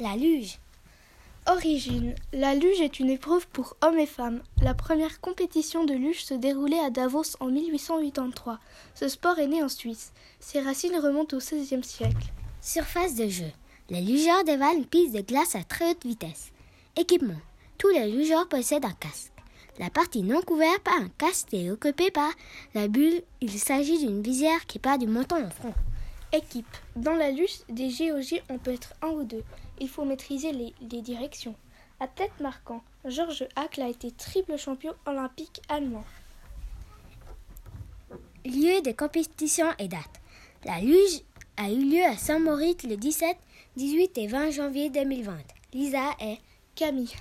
La luge. Origine. La luge est une épreuve pour hommes et femmes. La première compétition de luge se déroulait à Davos en 1883. Ce sport est né en Suisse. Ses racines remontent au XVIe siècle. Surface de jeu. Les lugeurs dévalent une piste de glace à très haute vitesse. Équipement. Tous les lugeurs possèdent un casque. La partie non couverte par un casque est occupée par la bulle. Il s'agit d'une visière qui part du menton au front. Équipe. Dans la luge des GOG, on peut être un ou deux. Il faut maîtriser les, les directions. Athlète marquant. Georges Hackl a été triple champion olympique allemand. Lieu de compétition et date. La luge a eu lieu à Saint-Maurice le 17, 18 et 20 janvier 2020. Lisa est Camille.